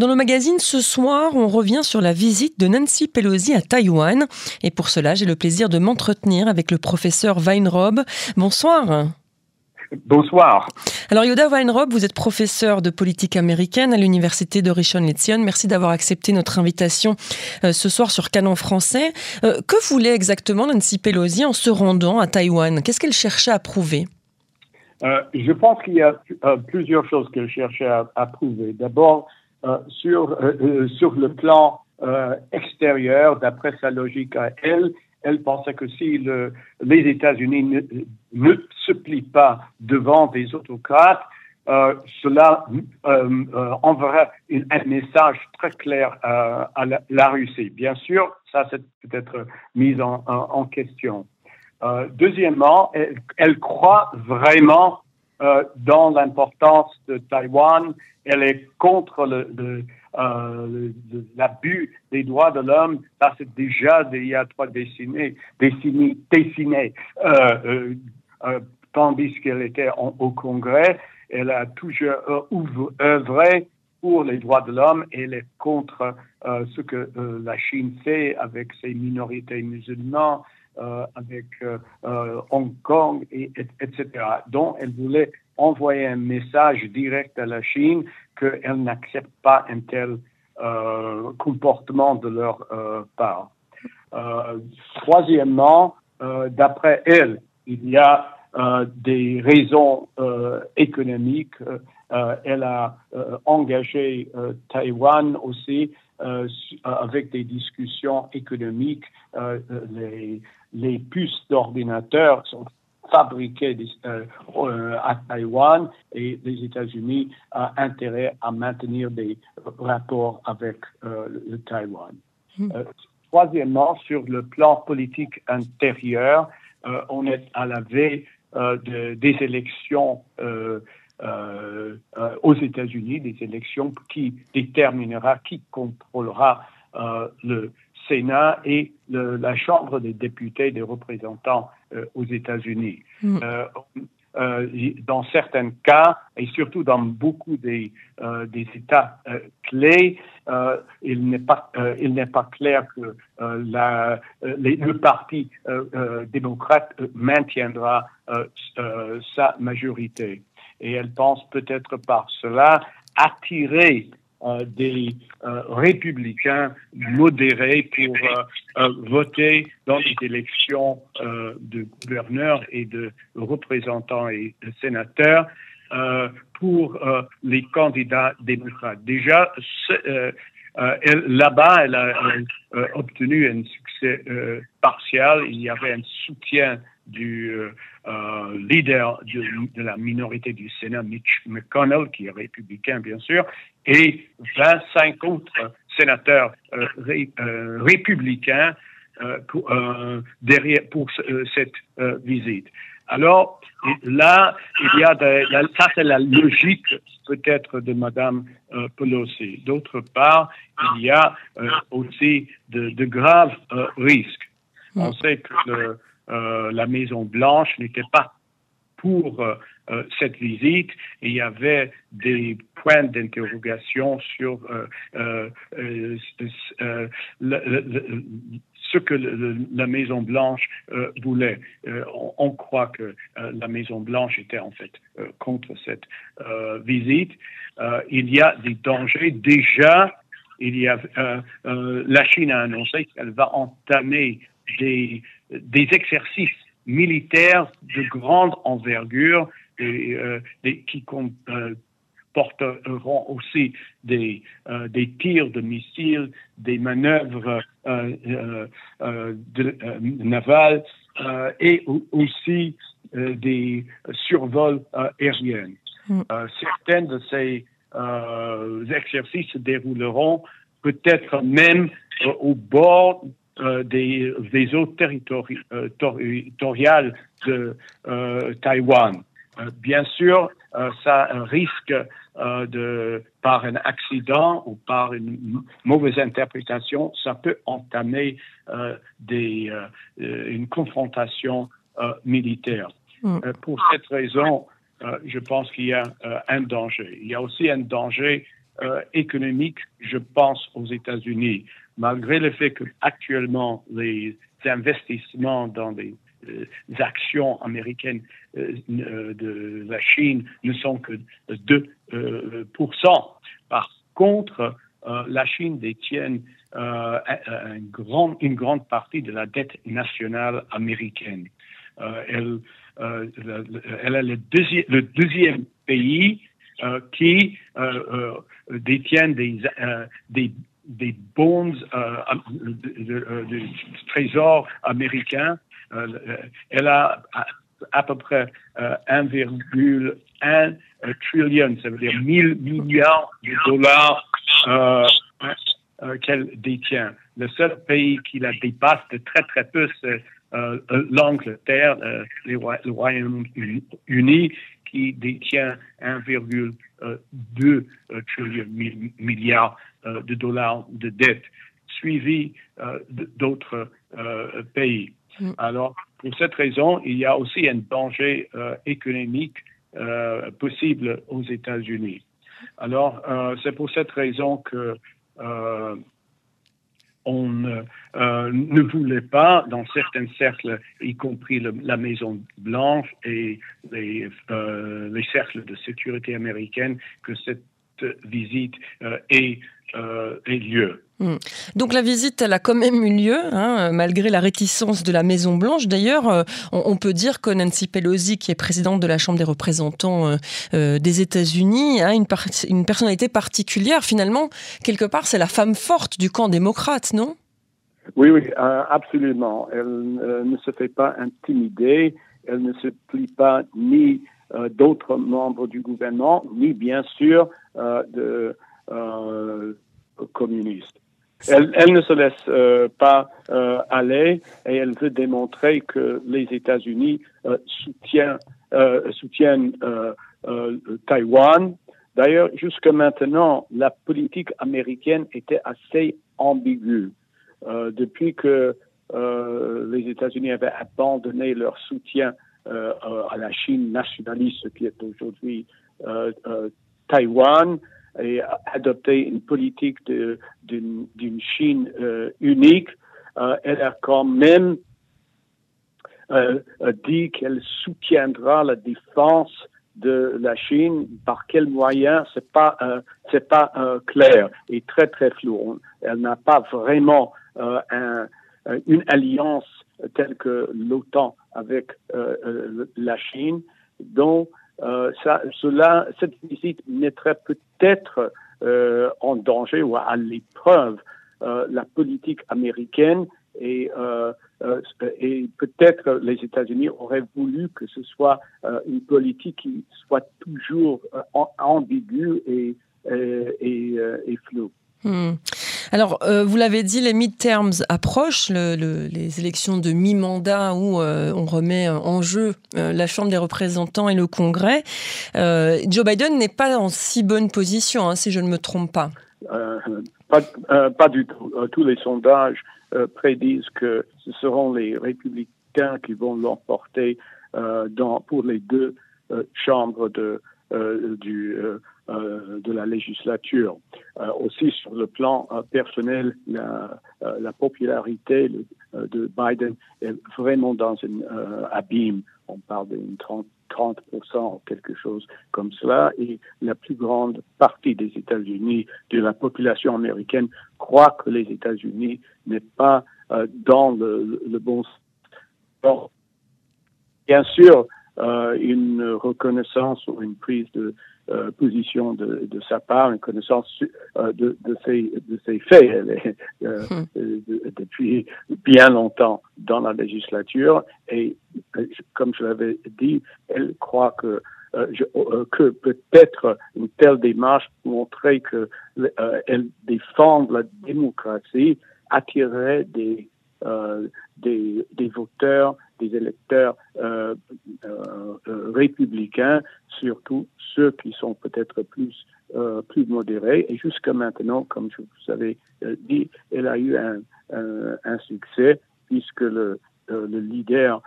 Dans le magazine ce soir, on revient sur la visite de Nancy Pelosi à Taïwan. Et pour cela, j'ai le plaisir de m'entretenir avec le professeur Weinrob. Bonsoir. Bonsoir. Alors Yoda Weinrob, vous êtes professeur de politique américaine à l'université de Richmond Lezion. Merci d'avoir accepté notre invitation euh, ce soir sur Canon français. Euh, que voulait exactement Nancy Pelosi en se rendant à Taïwan? Qu'est-ce qu'elle cherchait à prouver? Euh, Je pense qu'il y a plusieurs choses qu'elle cherchait à, prouver. D'abord, sur, sur le plan extérieur, d'après sa logique à elle, elle pensait que si le, les États-Unis ne, ne, se plient pas devant des autocrates, euh, cela euh, euh enverra un message très clair euh, à la, Russie. Bien sûr, ça c'est peut-être mis en, en, question. Euh, deuxièmement, elle, elle, croit vraiment dans l'importance de Taïwan. Elle est contre le, le euh, l'abus des droits de l'homme, ça c'est déjà il y a trois décennies, décennies, décennies euh, euh, euh tandis qu'elle était au Congrès, elle a toujours euh, œuvré pour les droits de l'homme. Et elle est contre euh, ce que la Chine fait avec ses minorités musulmanes, avec Hong Kong, et, etc. Donc, elle voulait envoyer un message direct à la Chine qu'elle n'accepte pas un tel euh, comportement de leur euh, part. Euh, troisièmement, d'après elle, il y a des raisons économiques. elle a engagé Taïwan aussi avec des discussions économiques. les, les puces d'ordinateurs sont fabriqués euh, euh, à Taïwan et les États-Unis ont intérêt à maintenir des rapports avec euh, le Taïwan. Hmm. troisièmement, sur le plan politique intérieur, on est à la veille de, des élections aux États-Unis, des élections qui déterminera qui contrôlera le Sénat et la Chambre des députés des représentants euh, aux États-Unis. Mm. Euh, euh, dans certains cas, et surtout dans beaucoup des, des États clés, il n'est pas, il n'est pas clair que la, le parti démocrate maintiendra sa majorité. Et elle pense peut-être par cela attirer euh, des euh, républicains modérés pour euh, voter dans les élections de gouverneurs et de représentants et de sénateurs pour les candidats démocrates. Déjà, là-bas, elle a obtenu un succès partiel. Il y avait un soutien du euh, euh, leader de, la minorité du Sénat, Mitch McConnell, qui est républicain bien sûr, et 25 autres sénateurs euh, républicains derrière pour cette visite. Alors là, il y a ça c'est la logique peut-être de Madame Pelosi. D'autre part, il y a aussi de, de graves risques. On sait que le, euh, la Maison Blanche n'était pas pour euh, euh, cette visite il y avait des points d'interrogation sur ce que la Maison Blanche voulait. On, croit que la Maison Blanche était en fait contre cette visite. il y a des dangers. Déjà, il y a, la Chine a annoncé qu'elle va entamer des, des exercices militaires de grande envergure et, euh, qui comporteront euh, aussi des, euh, des tirs de missiles, des manœuvres de, navales et aussi des survols aériens. Mm. certains de ces exercices se dérouleront peut-être même au bord euh, des, des, eaux euh, territoriales de euh, Taïwan. bien sûr, ça risque de, par un accident ou par une mauvaise interprétation, ça peut entamer des, une confrontation militaire. Mm. pour cette raison, je pense qu'il y a un danger. Il y a aussi un danger économique, je pense aux États-Unis. Malgré le fait que actuellement les investissements dans des actions américaines de la Chine ne sont que 2%. Par contre, la Chine détient une, grande, partie de la dette nationale américaine. elle, est le deuxième, pays qui détient des, des bonds du trésor américain. elle a à, peu près 1,1 trillion, ça veut dire 1000 milliards de dollars qu'elle détient. Le seul pays qui la dépasse de très très peu, c'est euh, l'Angleterre, euh, le Royaume-Uni, qui détient 1,2 euh, trillion milliards de dollars de dette, suivi d'autres pays. Mm. Alors, pour cette raison, il y a aussi un danger économique possible aux États-Unis. Alors, c'est pour cette raison que on euh, ne voulait pas, dans certains cercles, y compris la Maison Blanche et les, euh, les, cercles de sécurité américaine, que cette visite euh, ait, ait, lieu. Hmm. Donc la visite, elle a quand même eu lieu, hein, malgré la réticence de la Maison Blanche. D'ailleurs, on, peut dire que Nancy Pelosi, qui est présidente de la Chambre des représentants des États-Unis, a une, une personnalité particulière. Finalement, quelque part, c'est la femme forte du camp démocrate, non? Oui, oui, euh, absolument. Elle euh, ne se fait pas intimider, elle ne se plie pas ni euh, d'autres membres du gouvernement, ni bien sûr de communistes. Elle, ne se laisse pas aller et elle veut démontrer que les États-Unis soutiennent, soutiennent Taïwan. D'ailleurs, jusque maintenant, la politique américaine était assez ambiguë. Euh, depuis que euh, les États-Unis avaient abandonné leur soutien euh, à la Chine nationaliste, qui est aujourd'hui Taïwan, et adopté une politique d'une Chine unique, elle a quand même dit qu'elle soutiendra la défense de la Chine, par quels moyens, c'est pas c'est pas clair et très très flou. Elle n'a pas vraiment euh, un, euh, une alliance telle que l'OTAN avec euh, la Chine, dont ça, cela, cette visite mettrait peut-être en danger ou à l'épreuve la politique américaine et, et peut-être les États-Unis auraient voulu que ce soit une politique qui soit toujours ambiguë et, et, et floue. Hmm. Alors, euh, vous l'avez dit, les midterms approchent, les élections de mi-mandat où euh, on remet en jeu euh, la Chambre des représentants et le Congrès. Joe Biden n'est pas en si bonne position, hein, si je ne me trompe pas. Pas, du tout. tous les sondages prédisent que ce seront les républicains qui vont l'emporter pour les deux chambres de, du euh, de la législature. Euh, aussi sur le plan euh, personnel, la, la popularité de Biden est vraiment dans un abîme. On parle d'une 30, 30% ou quelque chose comme cela. Et la plus grande partie des États-Unis, de la population américaine, croit que les États-Unis n'est pas dans le, le bon sens. Bien sûr, une reconnaissance ou une prise de euh, position de, de, sa part, une connaissance euh, de, de, ses, de ses faits. Elle est euh, hmm. depuis bien longtemps dans la législature et, comme je l'avais dit, elle croit que je, que peut-être une telle démarche montrer que elle défend la démocratie attirerait des des, des voteurs des électeurs euh, euh, euh, républicains, surtout ceux qui sont peut-être plus plus modérés. Et jusqu'à maintenant, comme je vous avais dit, elle a eu un, un, succès puisque le, le leader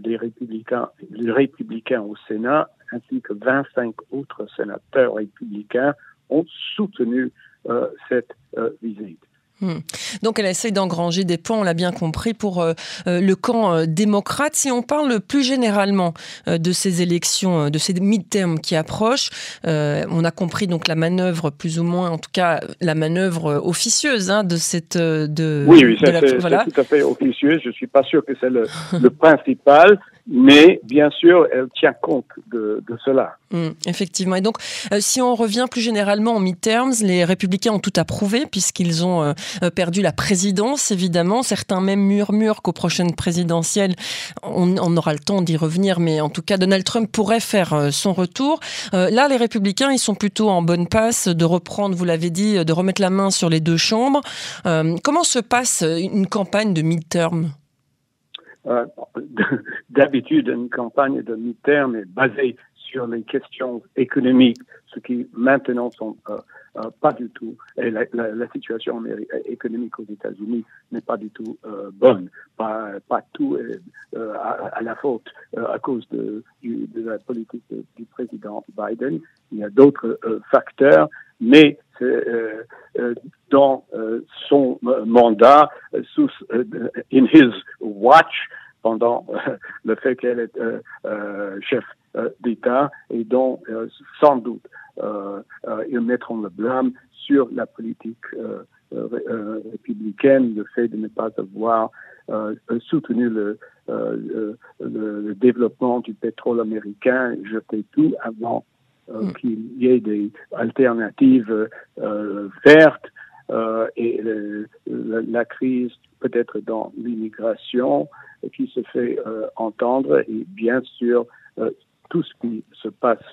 des républicains, les républicains au Sénat, ainsi que 25 autres sénateurs républicains ont soutenu cette visite. Hmm. Donc elle essaye d'engranger des points, on l'a bien compris, pour euh, euh, le camp euh, démocrate. Si on parle plus généralement de ces élections, de ces midterms qui approchent, on a compris donc la manœuvre, plus ou moins, en tout cas la manœuvre officieuse hein, de cette... De, oui, oui c'est tout à fait officieuse. Je ne suis pas sûr que c'est le, le principal, mais bien sûr, elle tient compte de, cela. Hmm, effectivement. Et donc, euh, si on revient plus généralement en midterms, les républicains ont tout approuvé puisqu'ils ont euh, euh, perdu la présidence, évidemment. Certains même murmurent qu'aux prochaines présidentielles, on, on, aura le temps d'y revenir, mais en tout cas, Donald Trump pourrait faire son retour. là, les républicains, ils sont plutôt en bonne passe de reprendre, vous l'avez dit, de remettre la main sur les deux chambres. comment se passe une campagne de midterm? Euh, d'habitude, une campagne de mi-terme est basée sur les questions économiques, ce qui maintenant sont euh, euh, pas du tout. Et la, situation économique aux États-Unis n'est pas du tout bonne. Pas, tout à, la faute à cause de la politique du président Biden. Il y a d'autres facteurs, mais dans son mandat, sous in his watch, pendant euh, le fait qu'elle est euh, euh, chef d'État et dont sans doute ils mettront le blâme sur la politique républicaine, le fait de ne pas avoir soutenu le, le, développement du pétrole américain, jeter tout avant mm. qu'il y ait des alternatives vertes et la, crise peut-être dans l'immigration qui se fait euh, entendre et bien sûr euh, tout ce qui se passe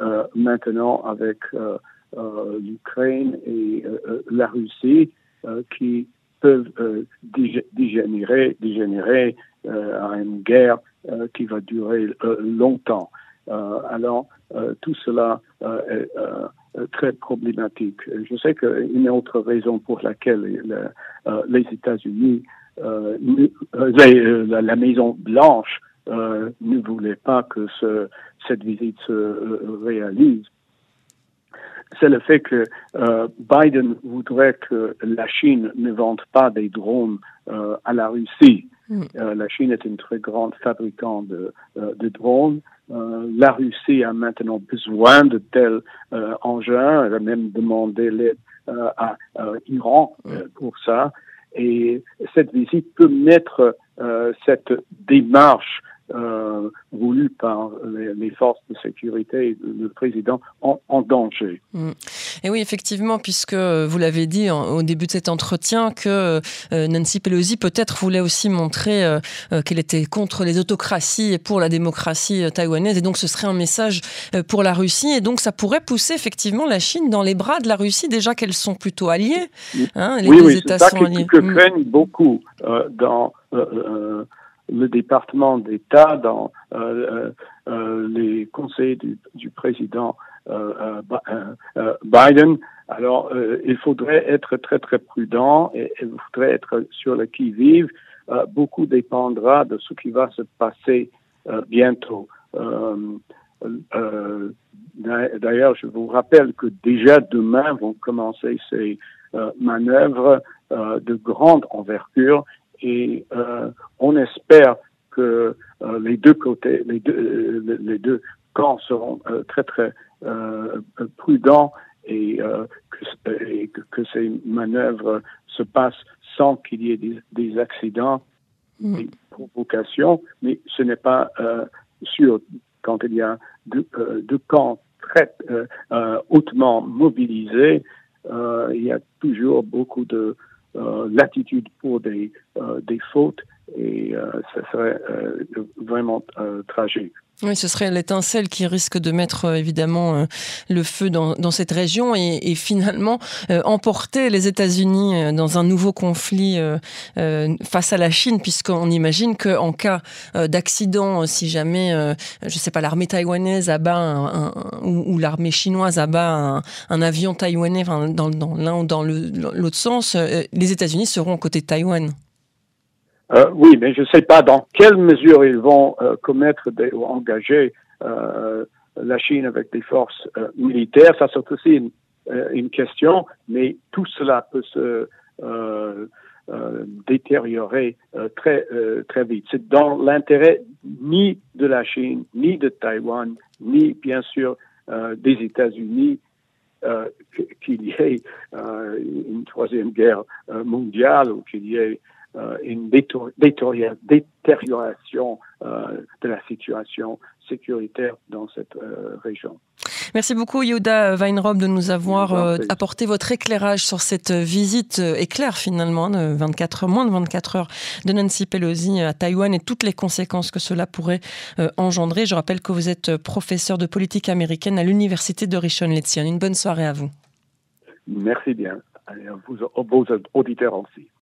euh, maintenant avec l'Ukraine et la Russie qui peuvent dégénérer, dégénérer à une guerre qui va durer longtemps. alors, tout cela est très problématique. Je sais qu'une autre raison pour laquelle les États-Unis euh, euh, euh, la, Maison Blanche ne voulait pas que ce, cette visite se réalise c'est le fait que Biden voudrait que la Chine ne vende pas des drones à la Russie. Mm. la Chine est une très grande fabricante de, de drones. La Russie a maintenant besoin de tels engins. Elle a même demandé l'aide à Iran pour ça. Et cette visite peut mettre euh, cette démarche euh, voulu par les, forces de sécurité et le président en, danger. Mm. Et oui, effectivement, puisque vous l'avez dit au début de cet entretien, que euh, Nancy Pelosi peut-être voulait aussi montrer euh, euh, qu'elle était contre les autocraties et pour la démocratie taïwanaise, et donc ce serait un message pour la Russie, et donc ça pourrait pousser effectivement la Chine dans les bras de la Russie, déjà qu'elles sont plutôt alliées. Hein, les oui, deux oui, États sont que, alliés. que mm. craignent beaucoup dans le département d'État, dans euh, euh, euh, les conseils du, du président Biden. Alors, il faudrait être très très prudent et il faudrait être sur le qui-vive. beaucoup dépendra de ce qui va se passer bientôt. D'ailleurs, je vous rappelle que déjà demain vont commencer ces manœuvres de grande envergure et euh, que euh, les deux côtés, les deux, euh, les deux camps seront très très prudents et, que, que, ces manœuvres se passent sans qu'il y ait des, accidents, mm. des provocations, mais ce n'est pas sûr quand il y a deux, deux camps très hautement mobilisés, il y a toujours beaucoup de euh, l'attitude pour des, euh, des fautes et euh, ce serait vraiment tragique. Oui, ce serait l'étincelle qui risque de mettre évidemment le feu dans, cette région et, finalement emporter les États-Unis dans un nouveau conflit face à la Chine, puisqu'on imagine qu'en cas d'accident, si jamais, je sais pas, l'armée taïwanaise abat un, ou, l'armée chinoise abat un, avion taïwanais dans l'un ou dans l'autre sens, les États-Unis seront aux côtés de Taïwan. Euh, oui, mais je ne sais pas dans quelle mesure ils vont euh, commettre ou engager euh, la Chine avec des forces militaires. Ça, c'est aussi une une question, mais tout cela peut se détériorer très très vite. C'est dans l'intérêt ni de la Chine, ni de Taïwan, ni bien sûr des États-Unis qu'il y ait une troisième guerre mondiale ou qu'il y ait une détérioration de la situation sécuritaire dans cette région. Merci beaucoup Yoda Weinrob de nous avoir euh, apporté votre éclairage sur cette visite euh, éclair finalement de 24 heures, moins de 24 heures de Nancy Pelosi à Taïwan et toutes les conséquences que cela pourrait euh, engendrer. Je rappelle que vous êtes professeur de politique américaine à l'université de Rishon LeZion. Une bonne soirée à vous. Merci bien. À vos auditeurs aussi.